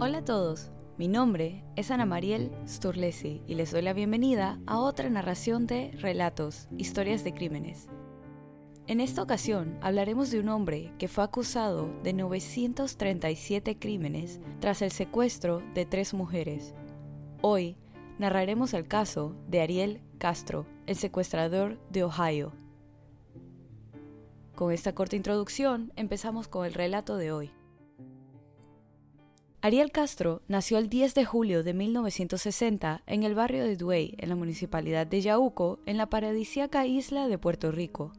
Hola a todos, mi nombre es Ana Mariel Sturlesi y les doy la bienvenida a otra narración de Relatos, Historias de Crímenes. En esta ocasión hablaremos de un hombre que fue acusado de 937 crímenes tras el secuestro de tres mujeres. Hoy narraremos el caso de Ariel Castro, el secuestrador de Ohio. Con esta corta introducción empezamos con el relato de hoy. Ariel Castro nació el 10 de julio de 1960 en el barrio de Duey, en la municipalidad de Yauco, en la paradisíaca isla de Puerto Rico.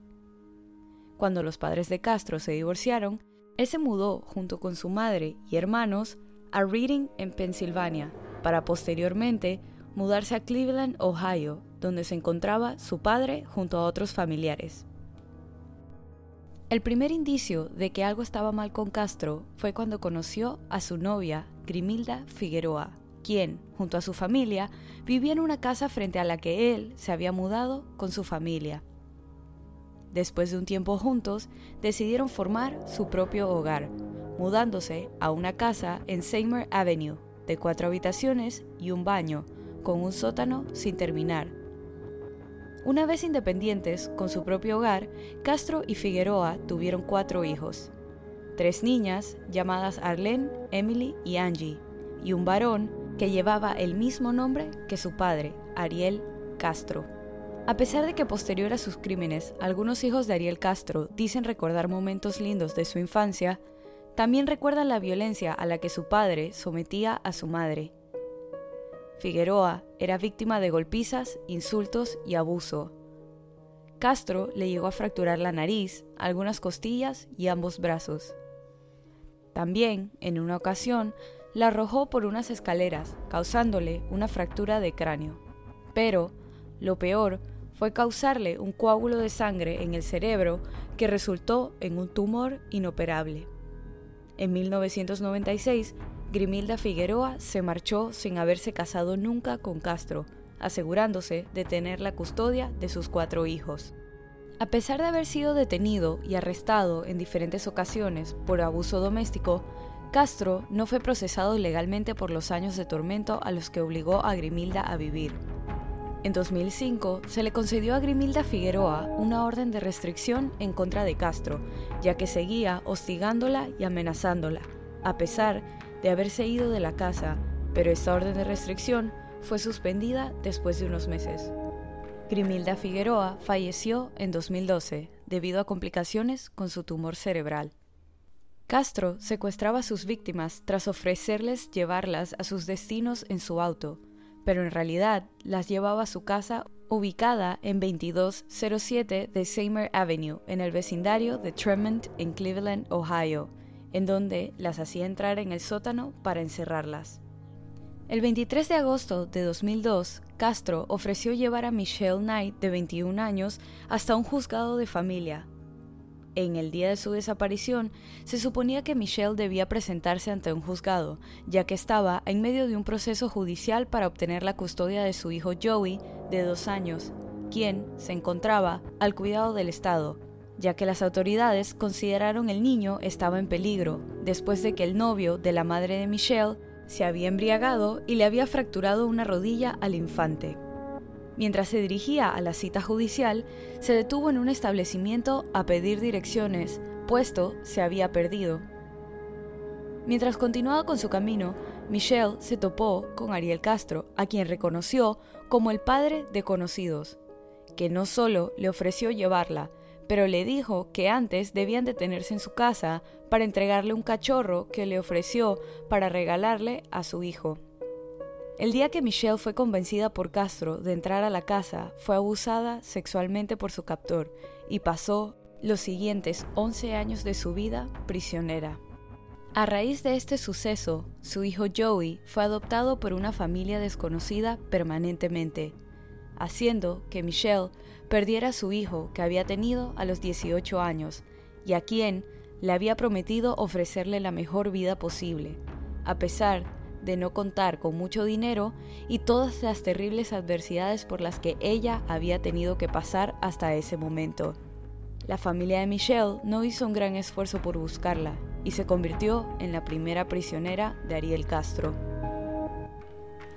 Cuando los padres de Castro se divorciaron, él se mudó junto con su madre y hermanos a Reading en Pensilvania, para posteriormente mudarse a Cleveland, Ohio, donde se encontraba su padre junto a otros familiares. El primer indicio de que algo estaba mal con Castro fue cuando conoció a su novia, Grimilda Figueroa, quien, junto a su familia, vivía en una casa frente a la que él se había mudado con su familia. Después de un tiempo juntos, decidieron formar su propio hogar, mudándose a una casa en Seymour Avenue, de cuatro habitaciones y un baño, con un sótano sin terminar, una vez independientes, con su propio hogar, Castro y Figueroa tuvieron cuatro hijos. Tres niñas, llamadas Arlene, Emily y Angie, y un varón que llevaba el mismo nombre que su padre, Ariel Castro. A pesar de que posterior a sus crímenes, algunos hijos de Ariel Castro dicen recordar momentos lindos de su infancia, también recuerdan la violencia a la que su padre sometía a su madre Figueroa era víctima de golpizas, insultos y abuso. Castro le llegó a fracturar la nariz, algunas costillas y ambos brazos. También, en una ocasión, la arrojó por unas escaleras, causándole una fractura de cráneo. Pero, lo peor, fue causarle un coágulo de sangre en el cerebro que resultó en un tumor inoperable. En 1996 Grimilda Figueroa se marchó sin haberse casado nunca con Castro, asegurándose de tener la custodia de sus cuatro hijos. A pesar de haber sido detenido y arrestado en diferentes ocasiones por abuso doméstico, Castro no fue procesado legalmente por los años de tormento a los que obligó a Grimilda a vivir. En 2005 se le concedió a Grimilda Figueroa una orden de restricción en contra de Castro, ya que seguía hostigándola y amenazándola, a pesar de haberse ido de la casa, pero esta orden de restricción fue suspendida después de unos meses. Grimilda Figueroa falleció en 2012 debido a complicaciones con su tumor cerebral. Castro secuestraba a sus víctimas tras ofrecerles llevarlas a sus destinos en su auto, pero en realidad las llevaba a su casa ubicada en 2207 de Seymour Avenue, en el vecindario de Tremont en Cleveland, Ohio, en donde las hacía entrar en el sótano para encerrarlas. El 23 de agosto de 2002, Castro ofreció llevar a Michelle Knight, de 21 años, hasta un juzgado de familia. En el día de su desaparición, se suponía que Michelle debía presentarse ante un juzgado, ya que estaba en medio de un proceso judicial para obtener la custodia de su hijo Joey, de dos años, quien se encontraba al cuidado del Estado, ya que las autoridades consideraron el niño estaba en peligro, después de que el novio de la madre de Michelle se había embriagado y le había fracturado una rodilla al infante. Mientras se dirigía a la cita judicial, se detuvo en un establecimiento a pedir direcciones, puesto se había perdido. Mientras continuaba con su camino, Michelle se topó con Ariel Castro, a quien reconoció como el padre de conocidos, que no solo le ofreció llevarla, pero le dijo que antes debían detenerse en su casa para entregarle un cachorro que le ofreció para regalarle a su hijo. El día que Michelle fue convencida por Castro de entrar a la casa, fue abusada sexualmente por su captor y pasó los siguientes 11 años de su vida prisionera. A raíz de este suceso, su hijo Joey fue adoptado por una familia desconocida permanentemente, haciendo que Michelle perdiera a su hijo que había tenido a los 18 años y a quien le había prometido ofrecerle la mejor vida posible, a pesar de no contar con mucho dinero y todas las terribles adversidades por las que ella había tenido que pasar hasta ese momento. La familia de Michelle no hizo un gran esfuerzo por buscarla, y se convirtió en la primera prisionera de Ariel Castro.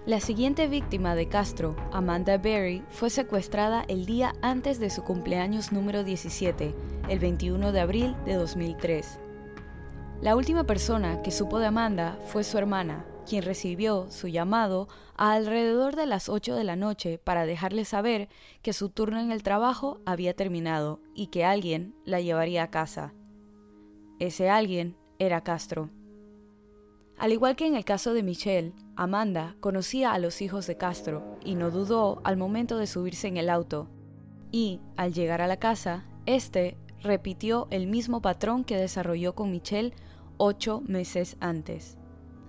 La siguiente víctima de Castro, Amanda Berry, fue secuestrada el día antes de su cumpleaños número 17, el 21 de abril de 2003. La última persona que supo de Amanda fue su hermana, quien recibió su llamado a alrededor de las 8 de la noche para dejarle saber que su turno en el trabajo había terminado y que alguien la llevaría a casa. Ese alguien era Castro. Al igual que en el caso de Michelle, Amanda conocía a los hijos de Castro y no dudó al momento de subirse en el auto. Y, al llegar a la casa, este repitió el mismo patrón que desarrolló con Michelle ocho meses antes.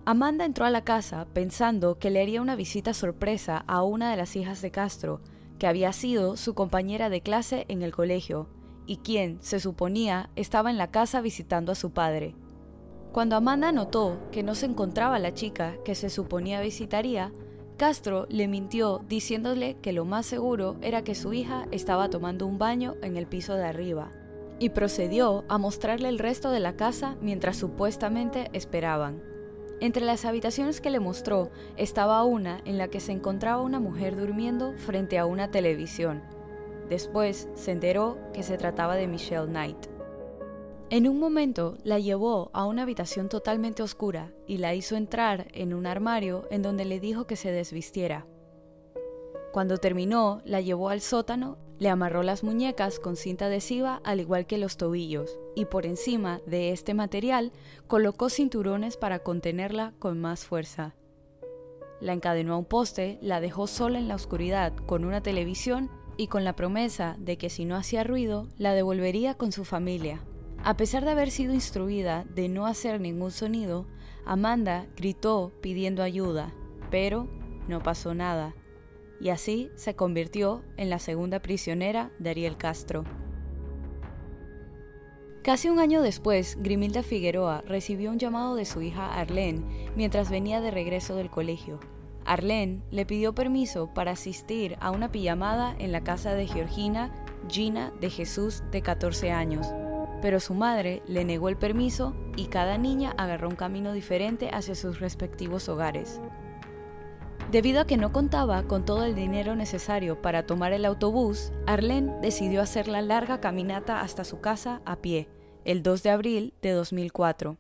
Amanda entró a la casa pensando que le haría una visita sorpresa a una de las hijas de Castro, que había sido su compañera de clase en el colegio, y quien, se suponía, estaba en la casa visitando a su padre. Cuando Amanda notó que no se encontraba la chica que se suponía visitaría, Castro le mintió diciéndole que lo más seguro era que su hija estaba tomando un baño en el piso de arriba, y procedió a mostrarle el resto de la casa mientras supuestamente esperaban. Entre las habitaciones que le mostró estaba una en la que se encontraba una mujer durmiendo frente a una televisión. Después se enteró que se trataba de Michelle Knight. En un momento la llevó a una habitación totalmente oscura y la hizo entrar en un armario en donde le dijo que se desvistiera. Cuando terminó, la llevó al sótano, le amarró las muñecas con cinta adhesiva al igual que los tobillos y por encima de este material colocó cinturones para contenerla con más fuerza. La encadenó a un poste, la dejó sola en la oscuridad con una televisión y con la promesa de que si no hacía ruido, la devolvería con su familia. A pesar de haber sido instruida de no hacer ningún sonido, Amanda gritó pidiendo ayuda, pero no pasó nada, y así se convirtió en la segunda prisionera de Ariel Castro. Casi un año después, Grimilda Figueroa recibió un llamado de su hija Arlene mientras venía de regreso del colegio. Arlene le pidió permiso para asistir a una pijamada en la casa de Georgina Gina de Jesús de 14 años, pero su madre le negó el permiso y cada niña agarró un camino diferente hacia sus respectivos hogares. Debido a que no contaba con todo el dinero necesario para tomar el autobús, Arlene decidió hacer la larga caminata hasta su casa a pie, el 2 de abril de 2004.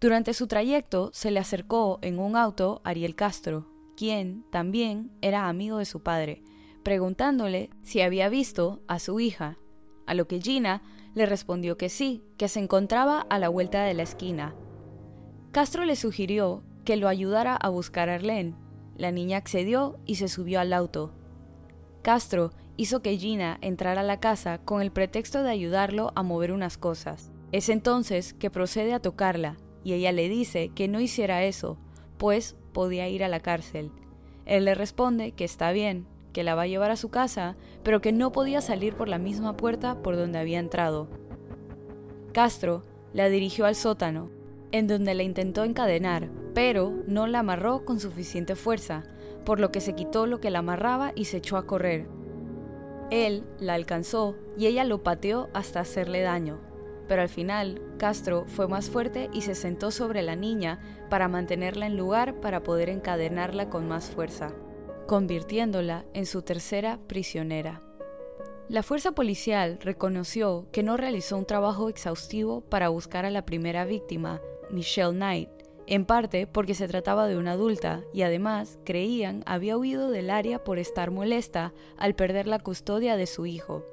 Durante su trayecto se le acercó en un auto Ariel Castro, quien también era amigo de su padre, preguntándole si había visto a su hija, a lo que Gina le respondió que sí, que se encontraba a la vuelta de la esquina. Castro le sugirió que lo ayudara a buscar a Arlene. La niña accedió y se subió al auto. Castro hizo que Gina entrara a la casa con el pretexto de ayudarlo a mover unas cosas. Es entonces que procede a tocarla y ella le dice que no hiciera eso, pues podía ir a la cárcel. Él le responde que está bien, que la va a llevar a su casa, pero que no podía salir por la misma puerta por donde había entrado. Castro la dirigió al sótano, en donde la intentó encadenar, pero no la amarró con suficiente fuerza, por lo que se quitó lo que la amarraba y se echó a correr. Él la alcanzó y ella lo pateó hasta hacerle daño, pero al final Castro fue más fuerte y se sentó sobre la niña para mantenerla en lugar para poder encadenarla con más fuerza convirtiéndola en su tercera prisionera. La fuerza policial reconoció que no realizó un trabajo exhaustivo para buscar a la primera víctima, Michelle Knight, en parte porque se trataba de una adulta y además creían había huido del área por estar molesta al perder la custodia de su hijo.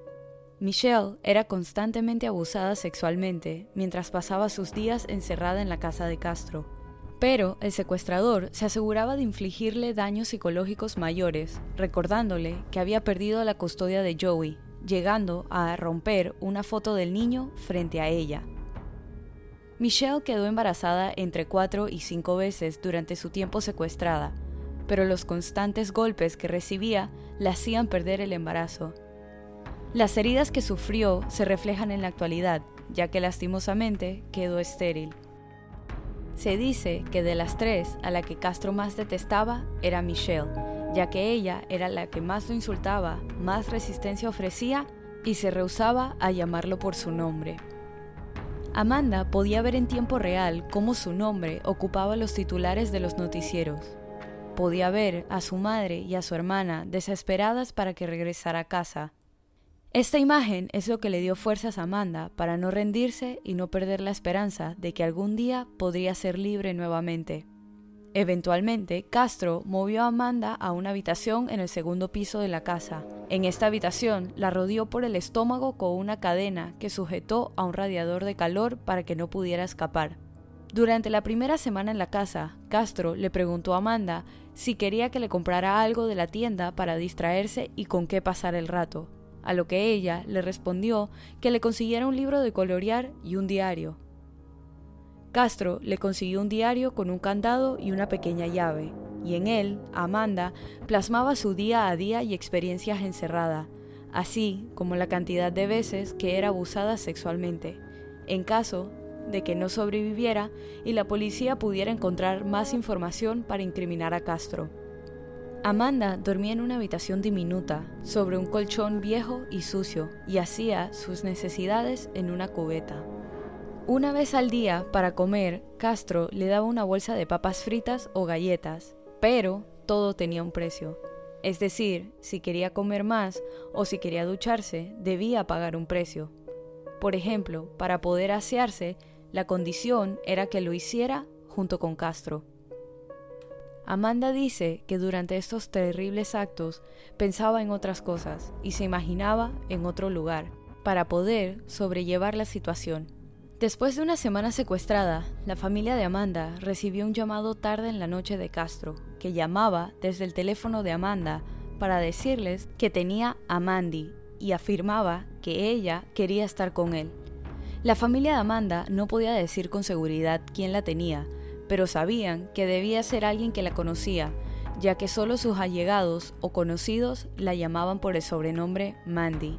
Michelle era constantemente abusada sexualmente mientras pasaba sus días encerrada en la casa de Castro. Pero el secuestrador se aseguraba de infligirle daños psicológicos mayores, recordándole que había perdido la custodia de Joey, llegando a romper una foto del niño frente a ella. Michelle quedó embarazada entre cuatro y cinco veces durante su tiempo secuestrada, pero los constantes golpes que recibía la hacían perder el embarazo. Las heridas que sufrió se reflejan en la actualidad, ya que lastimosamente quedó estéril. Se dice que de las tres a la que Castro más detestaba era Michelle, ya que ella era la que más lo insultaba, más resistencia ofrecía y se rehusaba a llamarlo por su nombre. Amanda podía ver en tiempo real cómo su nombre ocupaba los titulares de los noticieros. Podía ver a su madre y a su hermana desesperadas para que regresara a casa. Esta imagen es lo que le dio fuerzas a Amanda para no rendirse y no perder la esperanza de que algún día podría ser libre nuevamente. Eventualmente, Castro movió a Amanda a una habitación en el segundo piso de la casa. En esta habitación la rodeó por el estómago con una cadena que sujetó a un radiador de calor para que no pudiera escapar. Durante la primera semana en la casa, Castro le preguntó a Amanda si quería que le comprara algo de la tienda para distraerse y con qué pasar el rato, a lo que ella le respondió que le consiguiera un libro de colorear y un diario. Castro le consiguió un diario con un candado y una pequeña llave, y en él, Amanda plasmaba su día a día y experiencias encerrada, así como la cantidad de veces que era abusada sexualmente, en caso de que no sobreviviera y la policía pudiera encontrar más información para incriminar a Castro. Amanda dormía en una habitación diminuta, sobre un colchón viejo y sucio, y hacía sus necesidades en una cubeta. Una vez al día, para comer, Castro le daba una bolsa de papas fritas o galletas, pero todo tenía un precio. Es decir, si quería comer más o si quería ducharse, debía pagar un precio. Por ejemplo, para poder asearse, la condición era que lo hiciera junto con Castro. Amanda dice que durante estos terribles actos pensaba en otras cosas y se imaginaba en otro lugar, para poder sobrellevar la situación. Después de una semana secuestrada, la familia de Amanda recibió un llamado tarde en la noche de Castro, que llamaba desde el teléfono de Amanda para decirles que tenía a Mandy y afirmaba que ella quería estar con él. La familia de Amanda no podía decir con seguridad quién la tenía, pero sabían que debía ser alguien que la conocía, ya que solo sus allegados o conocidos la llamaban por el sobrenombre Mandy.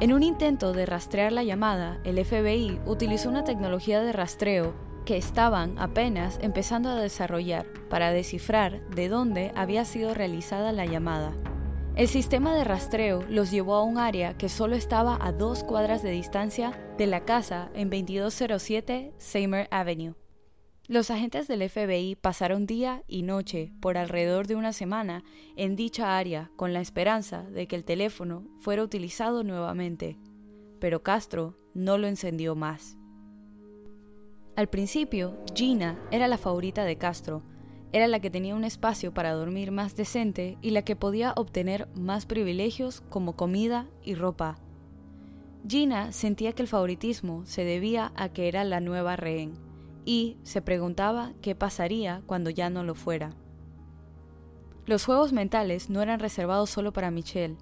En un intento de rastrear la llamada, el FBI utilizó una tecnología de rastreo que estaban apenas empezando a desarrollar para descifrar de dónde había sido realizada la llamada. El sistema de rastreo los llevó a un área que solo estaba a dos cuadras de distancia de la casa en 2207 Seymour Avenue. Los agentes del FBI pasaron día y noche por alrededor de una semana en dicha área con la esperanza de que el teléfono fuera utilizado nuevamente, pero Castro no lo encendió más. Al principio, Gina era la favorita de Castro, era la que tenía un espacio para dormir más decente y la que podía obtener más privilegios como comida y ropa. Gina sentía que el favoritismo se debía a que era la nueva rehén y se preguntaba qué pasaría cuando ya no lo fuera. Los juegos mentales no eran reservados solo para Michelle.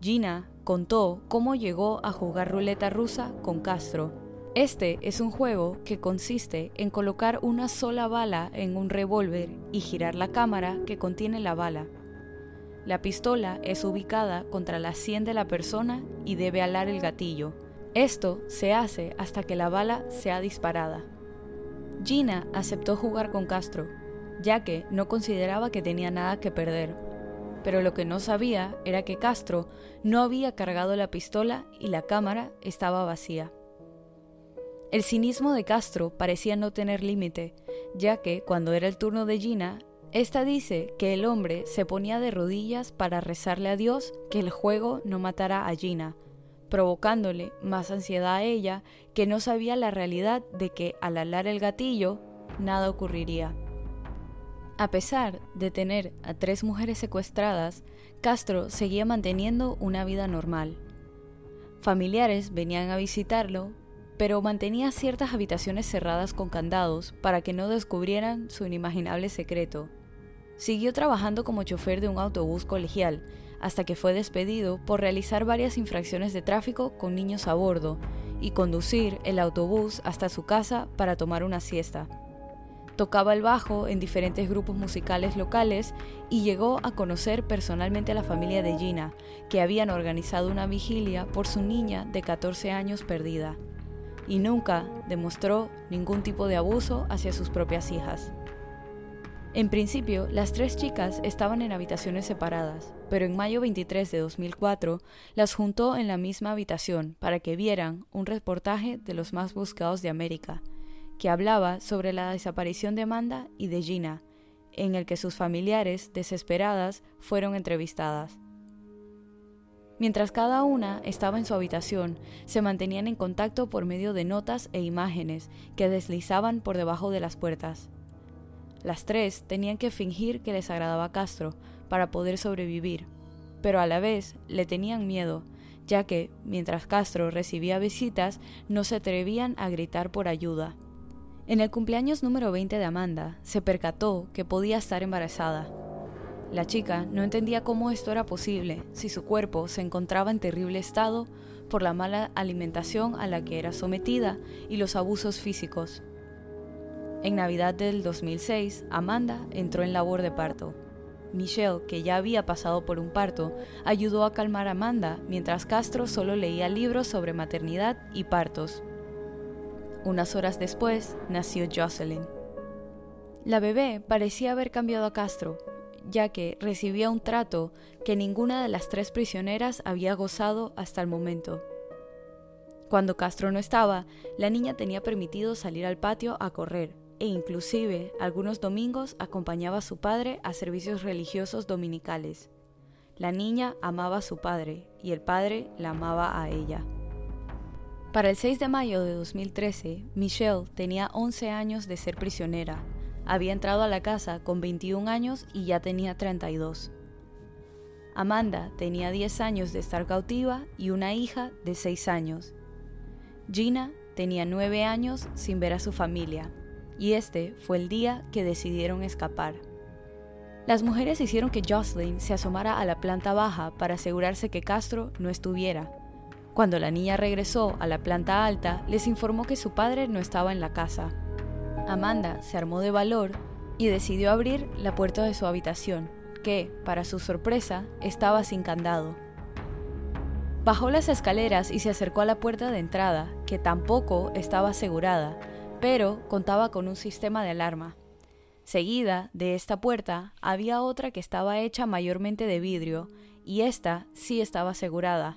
Gina contó cómo llegó a jugar ruleta rusa con Castro. Este es un juego que consiste en colocar una sola bala en un revólver y girar la cámara que contiene la bala. La pistola es ubicada contra la sien de la persona y debe alar el gatillo. Esto se hace hasta que la bala sea disparada. Gina aceptó jugar con Castro, ya que no consideraba que tenía nada que perder. Pero lo que no sabía era que Castro no había cargado la pistola y la cámara estaba vacía. El cinismo de Castro parecía no tener límite, ya que cuando era el turno de Gina, esta dice que el hombre se ponía de rodillas para rezarle a Dios que el juego no matara a Gina, provocándole más ansiedad a ella que no sabía la realidad de que al alar el gatillo nada ocurriría. A pesar de tener a tres mujeres secuestradas, Castro seguía manteniendo una vida normal. Familiares venían a visitarlo, pero mantenía ciertas habitaciones cerradas con candados para que no descubrieran su inimaginable secreto. Siguió trabajando como chofer de un autobús colegial, hasta que fue despedido por realizar varias infracciones de tráfico con niños a bordo y conducir el autobús hasta su casa para tomar una siesta. Tocaba el bajo en diferentes grupos musicales locales y llegó a conocer personalmente a la familia de Gina, que habían organizado una vigilia por su niña de 14 años perdida, y nunca demostró ningún tipo de abuso hacia sus propias hijas. En principio, las tres chicas estaban en habitaciones separadas, pero en mayo 23 de 2004 las juntó en la misma habitación para que vieran un reportaje de los más buscados de América, que hablaba sobre la desaparición de Amanda y de Gina, en el que sus familiares, desesperadas, fueron entrevistadas. Mientras cada una estaba en su habitación, se mantenían en contacto por medio de notas e imágenes que deslizaban por debajo de las puertas. Las tres tenían que fingir que les agradaba Castro para poder sobrevivir, pero a la vez le tenían miedo, ya que, mientras Castro recibía visitas, no se atrevían a gritar por ayuda. En el cumpleaños número 20 de Amanda, se percató que podía estar embarazada. La chica no entendía cómo esto era posible si su cuerpo se encontraba en terrible estado por la mala alimentación a la que era sometida y los abusos físicos. En Navidad del 2006, Amanda entró en labor de parto. Michelle, que ya había pasado por un parto, ayudó a calmar a Amanda mientras Castro solo leía libros sobre maternidad y partos. Unas horas después nació Jocelyn. La bebé parecía haber cambiado a Castro, ya que recibía un trato que ninguna de las tres prisioneras había gozado hasta el momento. Cuando Castro no estaba, la niña tenía permitido salir al patio a correr, e inclusive algunos domingos acompañaba a su padre a servicios religiosos dominicales. La niña amaba a su padre y el padre la amaba a ella. Para el 6 de mayo de 2013, Michelle tenía 11 años de ser prisionera. Había entrado a la casa con 21 años y ya tenía 32. Amanda tenía 10 años de estar cautiva y una hija de 6 años. Gina tenía 9 años sin ver a su familia y este fue el día que decidieron escapar. Las mujeres hicieron que Jocelyn se asomara a la planta baja para asegurarse que Castro no estuviera. Cuando la niña regresó a la planta alta, les informó que su padre no estaba en la casa. Amanda se armó de valor y decidió abrir la puerta de su habitación, que, para su sorpresa, estaba sin candado. Bajó las escaleras y se acercó a la puerta de entrada, que tampoco estaba asegurada, pero contaba con un sistema de alarma. Seguida de esta puerta había otra que estaba hecha mayormente de vidrio, y esta sí estaba asegurada.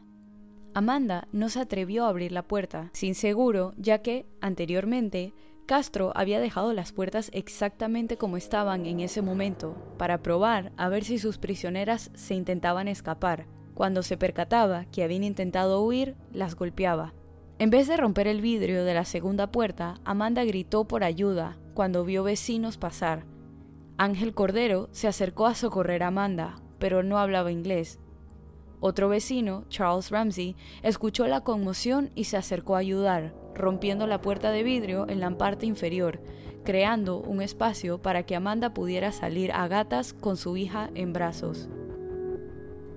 Amanda no se atrevió a abrir la puerta, sin seguro, ya que, anteriormente, Castro había dejado las puertas exactamente como estaban en ese momento, para probar a ver si sus prisioneras se intentaban escapar. Cuando se percataba que habían intentado huir, las golpeaba. En vez de romper el vidrio de la segunda puerta, Amanda gritó por ayuda cuando vio vecinos pasar. Ángel Cordero se acercó a socorrer a Amanda, pero no hablaba inglés. Otro vecino, Charles Ramsey, escuchó la conmoción y se acercó a ayudar, rompiendo la puerta de vidrio en la parte inferior, creando un espacio para que Amanda pudiera salir a gatas con su hija en brazos.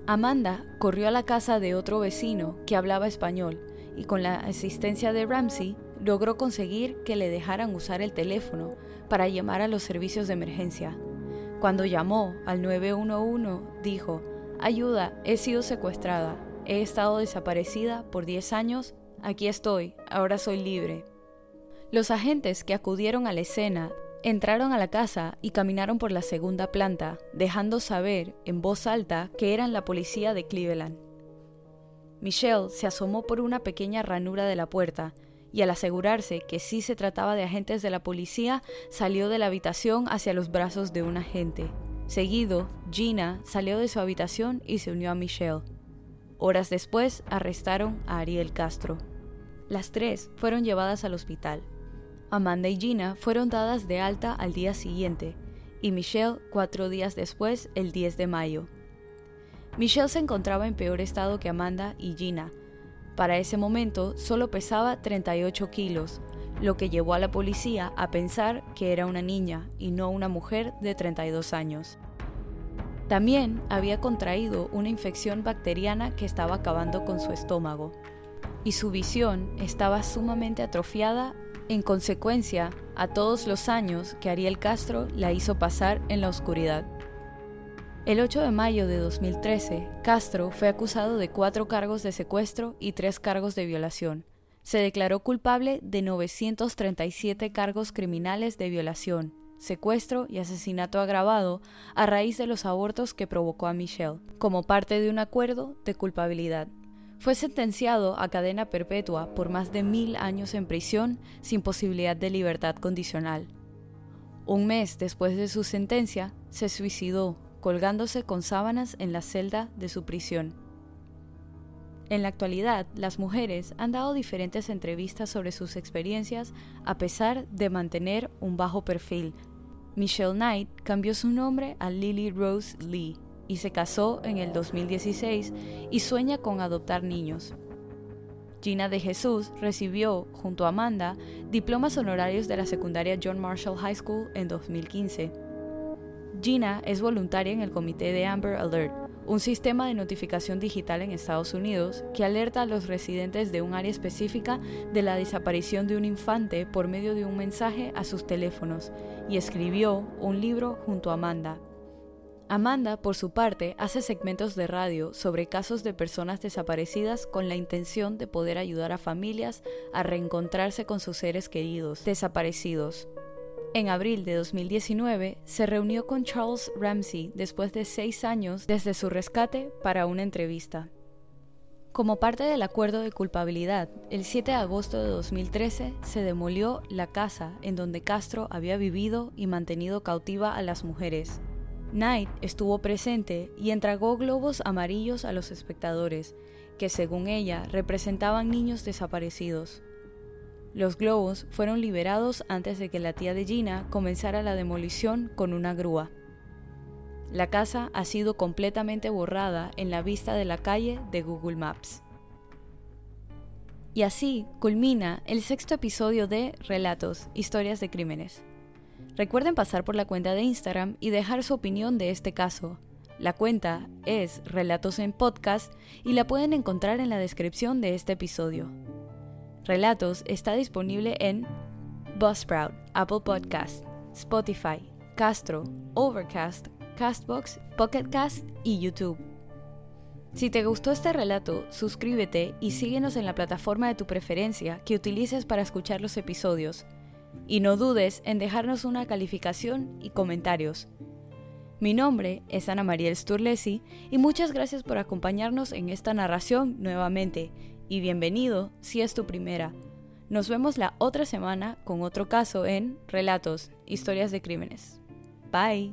Amanda corrió a la casa de otro vecino que hablaba español y con la asistencia de Ramsey logró conseguir que le dejaran usar el teléfono para llamar a los servicios de emergencia. Cuando llamó al 911 dijo, Ayuda, he sido secuestrada, he estado desaparecida por 10 años, aquí estoy, ahora soy libre. Los agentes que acudieron a la escena entraron a la casa y caminaron por la segunda planta, dejando saber en voz alta que eran la policía de Cleveland. Michelle se asomó por una pequeña ranura de la puerta y al asegurarse que sí se trataba de agentes de la policía, salió de la habitación hacia los brazos de un agente. Seguido, Gina salió de su habitación y se unió a Michelle. Horas después, arrestaron a Ariel Castro. Las tres fueron llevadas al hospital. Amanda y Gina fueron dadas de alta al día siguiente, y Michelle cuatro días después, el 10 de mayo. Michelle se encontraba en peor estado que Amanda y Gina. Para ese momento solo pesaba 38 kilos, lo que llevó a la policía a pensar que era una niña y no una mujer de 32 años. También había contraído una infección bacteriana que estaba acabando con su estómago, y su visión estaba sumamente atrofiada en consecuencia a todos los años que Ariel Castro la hizo pasar en la oscuridad. El 8 de mayo de 2013, Castro fue acusado de cuatro cargos de secuestro y tres cargos de violación. Se declaró culpable de 937 cargos criminales de violación, secuestro y asesinato agravado a raíz de los abortos que provocó a Michelle, como parte de un acuerdo de culpabilidad. Fue sentenciado a cadena perpetua por más de mil años en prisión sin posibilidad de libertad condicional. Un mes después de su sentencia, se suicidó colgándose con sábanas en la celda de su prisión. En la actualidad, las mujeres han dado diferentes entrevistas sobre sus experiencias a pesar de mantener un bajo perfil. Michelle Knight cambió su nombre a Lily Rose Lee y se casó en el 2016 y sueña con adoptar niños. Gina de Jesús recibió, junto a Amanda, diplomas honorarios de la secundaria John Marshall High School en 2015. Gina es voluntaria en el comité de Amber Alert, un sistema de notificación digital en Estados Unidos que alerta a los residentes de un área específica de la desaparición de un infante por medio de un mensaje a sus teléfonos, y escribió un libro junto a Amanda. Amanda, por su parte, hace segmentos de radio sobre casos de personas desaparecidas con la intención de poder ayudar a familias a reencontrarse con sus seres queridos desaparecidos. En abril de 2019 se reunió con Charles Ramsey después de seis años desde su rescate para una entrevista. Como parte del acuerdo de culpabilidad, el 7 de agosto de 2013 se demolió la casa en donde Castro había vivido y mantenido cautiva a las mujeres. Knight estuvo presente y entregó globos amarillos a los espectadores, que según ella representaban niños desaparecidos. Los globos fueron liberados antes de que la tía de Gina comenzara la demolición con una grúa. La casa ha sido completamente borrada en la vista de la calle de Google Maps. Y así culmina el sexto episodio de Relatos, Historias de Crímenes. Recuerden pasar por la cuenta de Instagram y dejar su opinión de este caso. La cuenta es Relatos en Podcast y la pueden encontrar en la descripción de este episodio. Relatos está disponible en Buzzsprout, Apple Podcast, Spotify, Castro, Overcast, Castbox, Pocketcast y YouTube. Si te gustó este relato, suscríbete y síguenos en la plataforma de tu preferencia que utilices para escuchar los episodios. Y no dudes en dejarnos una calificación y comentarios. Mi nombre es Ana María Sturlesi y muchas gracias por acompañarnos en esta narración nuevamente y bienvenido si es tu primera. Nos vemos la otra semana con otro caso en Relatos, Historias de Crímenes. Bye.